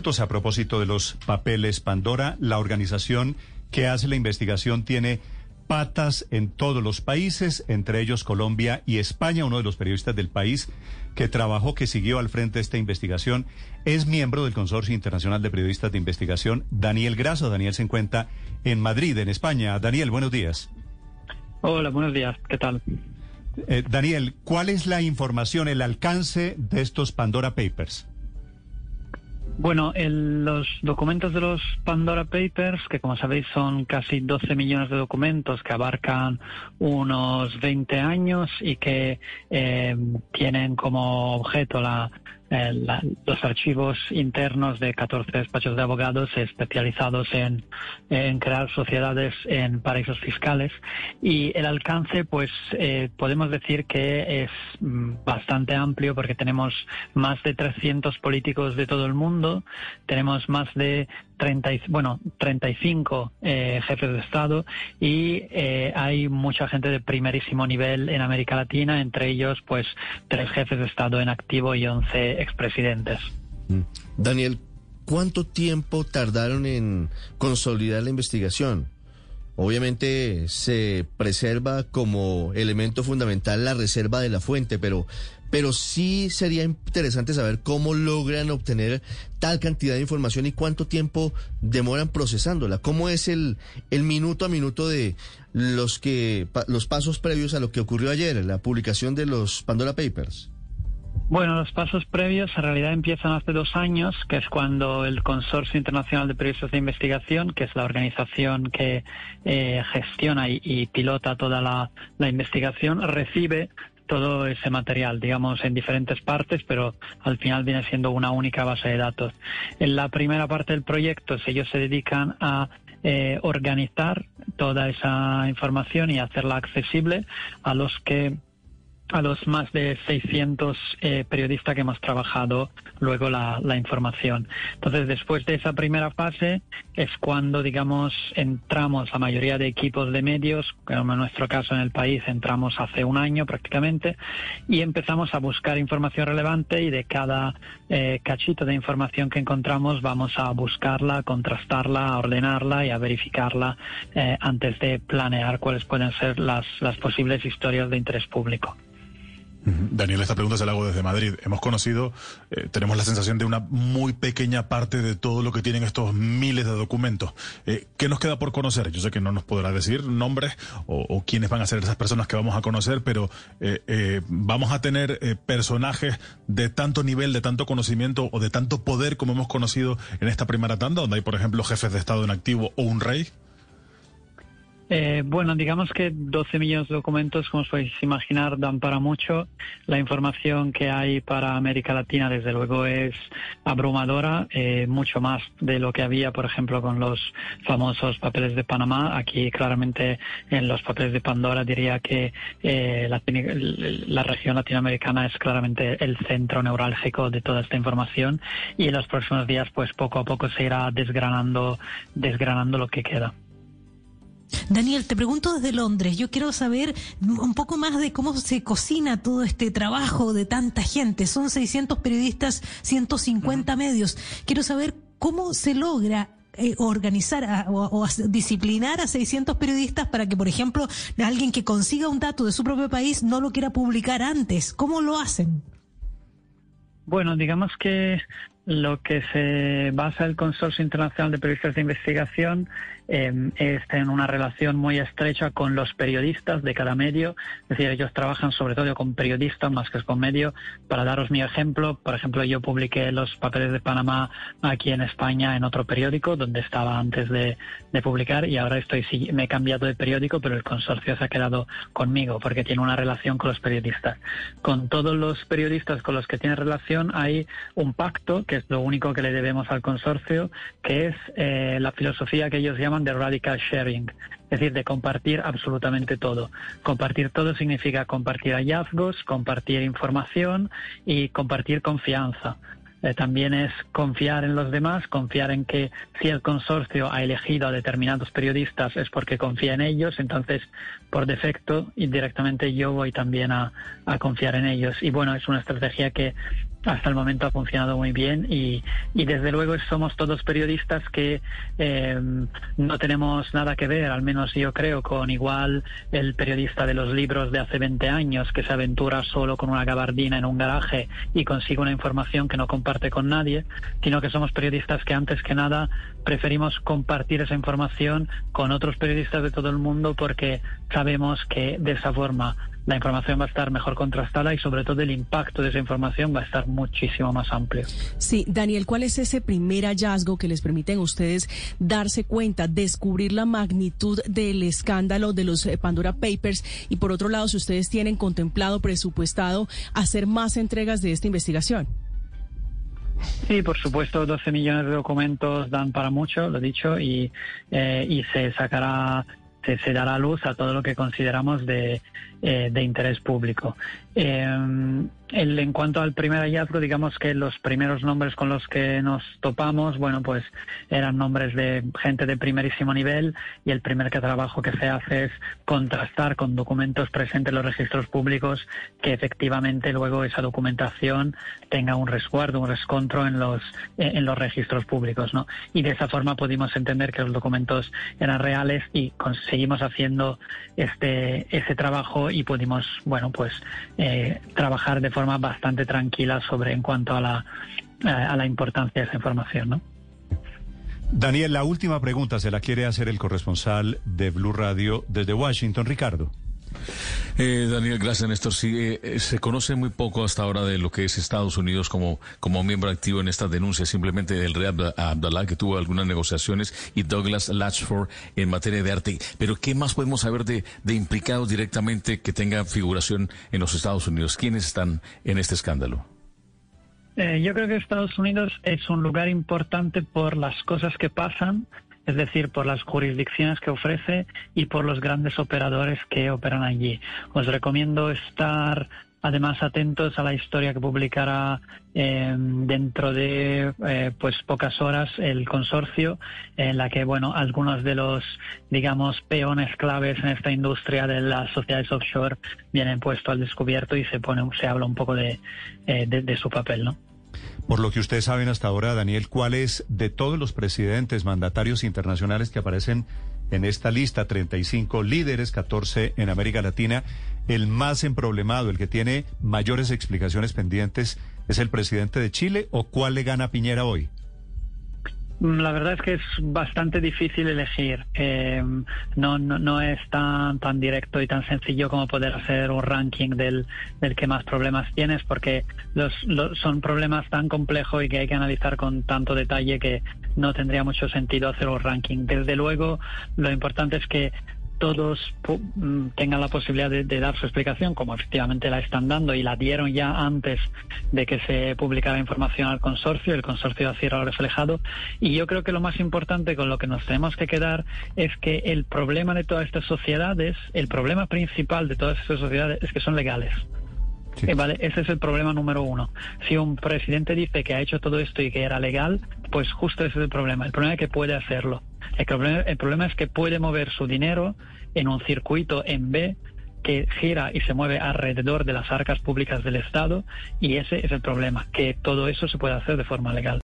minutos a propósito de los papeles Pandora. La organización que hace la investigación tiene patas en todos los países, entre ellos Colombia y España. Uno de los periodistas del país que trabajó, que siguió al frente de esta investigación, es miembro del Consorcio Internacional de Periodistas de Investigación, Daniel Graso. Daniel se encuentra en Madrid, en España. Daniel, buenos días. Hola, buenos días. ¿Qué tal? Eh, Daniel, ¿cuál es la información, el alcance de estos Pandora Papers? Bueno, los documentos de los Pandora Papers, que como sabéis son casi 12 millones de documentos que abarcan unos 20 años y que eh, tienen como objeto la eh, los archivos internos de 14 despachos de abogados especializados en, crear sociedades en paraísos fiscales. Y el alcance pues eh, podemos decir que es mm, bastante amplio porque tenemos más de 300 políticos de todo el mundo, tenemos más de 30, bueno, 35 eh, jefes de Estado y eh, hay mucha gente de primerísimo nivel en América Latina, entre ellos pues tres jefes de Estado en activo y 11 expresidentes. Mm. Daniel, ¿cuánto tiempo tardaron en consolidar la investigación? Obviamente se preserva como elemento fundamental la reserva de la fuente, pero pero sí sería interesante saber cómo logran obtener tal cantidad de información y cuánto tiempo demoran procesándola. ¿Cómo es el, el minuto a minuto de los que los pasos previos a lo que ocurrió ayer, la publicación de los Pandora Papers? Bueno, los pasos previos en realidad empiezan hace dos años, que es cuando el Consorcio Internacional de Periodistas de Investigación, que es la organización que eh, gestiona y, pilota toda la, la investigación, recibe todo ese material, digamos, en diferentes partes, pero al final viene siendo una única base de datos. En la primera parte del proyecto, ellos se dedican a eh, organizar toda esa información y hacerla accesible a los que a los más de 600 eh, periodistas que hemos trabajado luego la, información. Entonces, después de esa primera fase es cuando, digamos, entramos la mayoría de equipos de medios, como en nuestro caso en el país entramos hace un año prácticamente, y empezamos a buscar información relevante y de cada eh, cachito de información que encontramos vamos a buscarla, contrastarla, a ordenarla y a verificarla eh, antes de planear cuáles pueden ser las, las posibles historias de interés público. Daniel, esta pregunta se la hago desde Madrid. Hemos conocido, eh, tenemos la sensación de una muy pequeña parte de todo lo que tienen estos miles de documentos. Eh, ¿Qué nos queda por conocer? Yo sé que no nos podrá decir nombres o, quiénes van a ser esas personas que vamos a conocer, pero eh, vamos a tener personajes de tanto nivel, de tanto conocimiento o de tanto poder como hemos conocido en esta primera tanda, donde hay, por ejemplo, jefes de Estado en activo o un rey. Eh, bueno, digamos que 12 millones de documentos, como os podéis imaginar, dan para mucho. La información que hay para América Latina, desde luego, es abrumadora, eh, mucho más de lo que había, por ejemplo, con los famosos papeles de Panamá. Aquí, claramente, en los papeles de Pandora, diría que eh, la, la, región latinoamericana es claramente el centro neurálgico de toda esta información y en los próximos días, pues poco a poco se irá desgranando, desgranando lo que queda. Daniel, te pregunto desde Londres, yo quiero saber un poco más de cómo se cocina todo este trabajo de tanta gente. Son 600 periodistas, 150 medios. Quiero saber cómo se logra eh, organizar o, disciplinar a 600 periodistas para que, por ejemplo, alguien que consiga un dato de su propio país no lo quiera publicar antes. ¿Cómo lo hacen? Bueno, digamos que lo que se basa el Consorcio Internacional de Periodistas de Investigación eh, es en una relación muy estrecha con los periodistas de cada medio. Es decir, ellos trabajan sobre todo con periodistas más que con medio. Para daros mi ejemplo, por ejemplo, yo publiqué los papeles de Panamá aquí en España en otro periódico donde estaba antes de, publicar y ahora estoy me he cambiado de periódico, pero el consorcio se ha quedado conmigo porque tiene una relación con los periodistas. Con todos los periodistas con los que tiene relación hay un pacto que es lo único que le debemos al consorcio, que es eh, la filosofía que ellos llaman de radical sharing, es decir, de compartir absolutamente todo. Compartir todo significa compartir hallazgos, compartir información y compartir confianza. Eh, también es confiar en los demás, confiar en que si el consorcio ha elegido a determinados periodistas es porque confía en ellos, entonces por defecto indirectamente yo voy también a, a confiar en ellos. Y bueno, es una estrategia que hasta el momento ha funcionado muy bien y, y desde luego somos todos periodistas que eh, no tenemos nada que ver, al menos yo creo, con igual el periodista de los libros de hace 20 años que se aventura solo con una gabardina en un garaje y consigue una información que no comparte con nadie, sino que somos periodistas que antes que nada preferimos compartir esa información con otros periodistas de todo el mundo porque sabemos que de esa forma la información va a estar mejor contrastada y sobre todo el impacto de esa información va a estar muchísimo más amplio. Sí, Daniel, ¿cuál es ese primer hallazgo que les permiten a ustedes darse cuenta, descubrir la magnitud del escándalo de los eh, Pandora Papers? Y por otro lado, si ustedes tienen contemplado, presupuestado hacer más entregas de esta investigación. Sí, por supuesto, 12 millones de documentos dan para mucho, lo he dicho, y, eh, y se sacará se, dará luz a todo lo que consideramos de, eh, de interés público. Eh, en cuanto al primer hallazgo, digamos que los primeros nombres con los que nos topamos, bueno, pues eran nombres de gente de primerísimo nivel y el primer trabajo que se hace es contrastar con documentos presentes en los registros públicos que efectivamente luego esa documentación tenga un resguardo, un rescontro en los, en los registros públicos, ¿no? Y de esa forma pudimos entender que los documentos eran reales y conseguimos haciendo este, ese trabajo y pudimos, bueno, pues eh, trabajar de forma bastante tranquila sobre en cuanto a la, a la importancia de esa información, ¿no? Daniel, la última pregunta se la quiere hacer el corresponsal de Blue Radio desde Washington, Ricardo. Eh, Daniel, gracias Néstor. Sí, eh, se conoce muy poco hasta ahora de lo que es Estados Unidos como, como miembro activo en esta denuncia, simplemente el rey Abdallah que tuvo algunas negociaciones y Douglas Latchford en materia de arte. Pero ¿qué más podemos saber de, de implicados directamente que tengan figuración en los Estados Unidos? ¿Quiénes están en este escándalo? Eh, yo creo que Estados Unidos es un lugar importante por las cosas que pasan es decir, por las jurisdicciones que ofrece y por los grandes operadores que operan allí. Os recomiendo estar además atentos a la historia que publicará eh, dentro de eh, pues pocas horas el consorcio en la que bueno algunos de los digamos peones claves en esta industria de las sociedades offshore vienen puestos al descubierto y se pone se habla un poco de, eh, de, de su papel no por lo que ustedes saben hasta ahora, Daniel, ¿cuál es de todos los presidentes mandatarios internacionales que aparecen en esta lista, 35 líderes, 14 en América Latina, el más emproblemado, el que tiene mayores explicaciones pendientes, es el presidente de Chile o cuál le gana Piñera hoy? La verdad es que es bastante difícil elegir. Eh, no, no, no, es tan, tan directo y tan sencillo como poder hacer un ranking del, del que más problemas tienes, porque los, los, son problemas tan complejos y que hay que analizar con tanto detalle que no tendría mucho sentido hacer un ranking. Desde luego, lo importante es que todos mm, tengan la posibilidad de, dar su explicación, como efectivamente la están dando y la dieron ya antes de que se publicara información al consorcio. El consorcio así lo reflejado. Y yo creo que lo más importante con lo que nos tenemos que quedar es que el problema de todas estas sociedades, el problema principal de todas estas sociedades es que son legales. Eh, vale, ese es el problema número uno. Si un presidente dice que ha hecho todo esto y que era legal, pues justo ese es el problema. El problema es que puede hacerlo. El problema, el problema es que puede mover su dinero en un circuito en B que gira y se mueve alrededor de las arcas públicas del Estado y ese es el problema, que todo eso se puede hacer de forma legal.